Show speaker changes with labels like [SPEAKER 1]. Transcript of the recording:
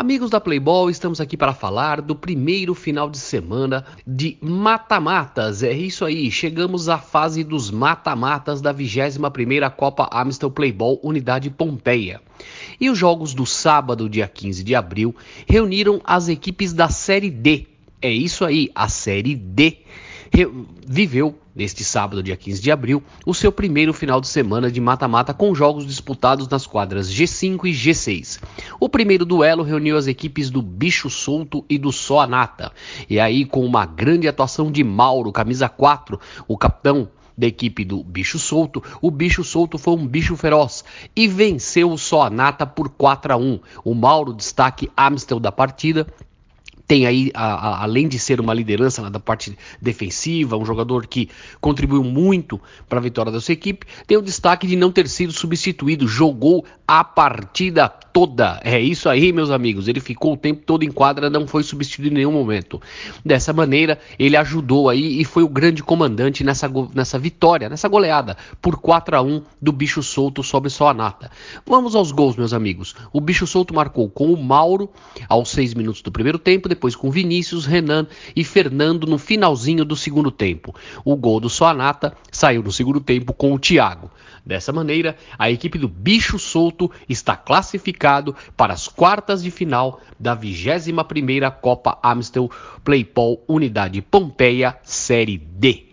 [SPEAKER 1] Amigos da Playboy, estamos aqui para falar do primeiro final de semana de mata-matas. É isso aí, chegamos à fase dos mata-matas da 21ª Copa Amstel Playboy Unidade Pompeia. E os jogos do sábado, dia 15 de abril, reuniram as equipes da Série D. É isso aí, a Série D viveu, neste sábado, dia 15 de abril, o seu primeiro final de semana de mata-mata com jogos disputados nas quadras G5 e G6. O primeiro duelo reuniu as equipes do Bicho Solto e do Só Nata. E aí, com uma grande atuação de Mauro, camisa 4, o capitão da equipe do Bicho Solto, o Bicho Solto foi um bicho feroz e venceu o Só Nata por 4 a 1. O Mauro destaque Amstel da partida tem aí, a, a, além de ser uma liderança da parte defensiva, um jogador que contribuiu muito para a vitória da sua equipe, tem o destaque de não ter sido substituído, jogou a partida toda. É isso aí, meus amigos. Ele ficou o tempo todo em quadra, não foi substituído em nenhum momento. Dessa maneira, ele ajudou aí e foi o grande comandante nessa, nessa vitória, nessa goleada por 4 a 1 do Bicho Solto sobre só a nata. Vamos aos gols, meus amigos. O Bicho Solto marcou com o Mauro aos 6 minutos do primeiro tempo, depois com Vinícius, Renan e Fernando no finalzinho do segundo tempo. O gol do Soanata saiu no segundo tempo com o Thiago. Dessa maneira, a equipe do Bicho Solto está classificado para as quartas de final da 21ª Copa Amstel Playpol Unidade Pompeia Série D.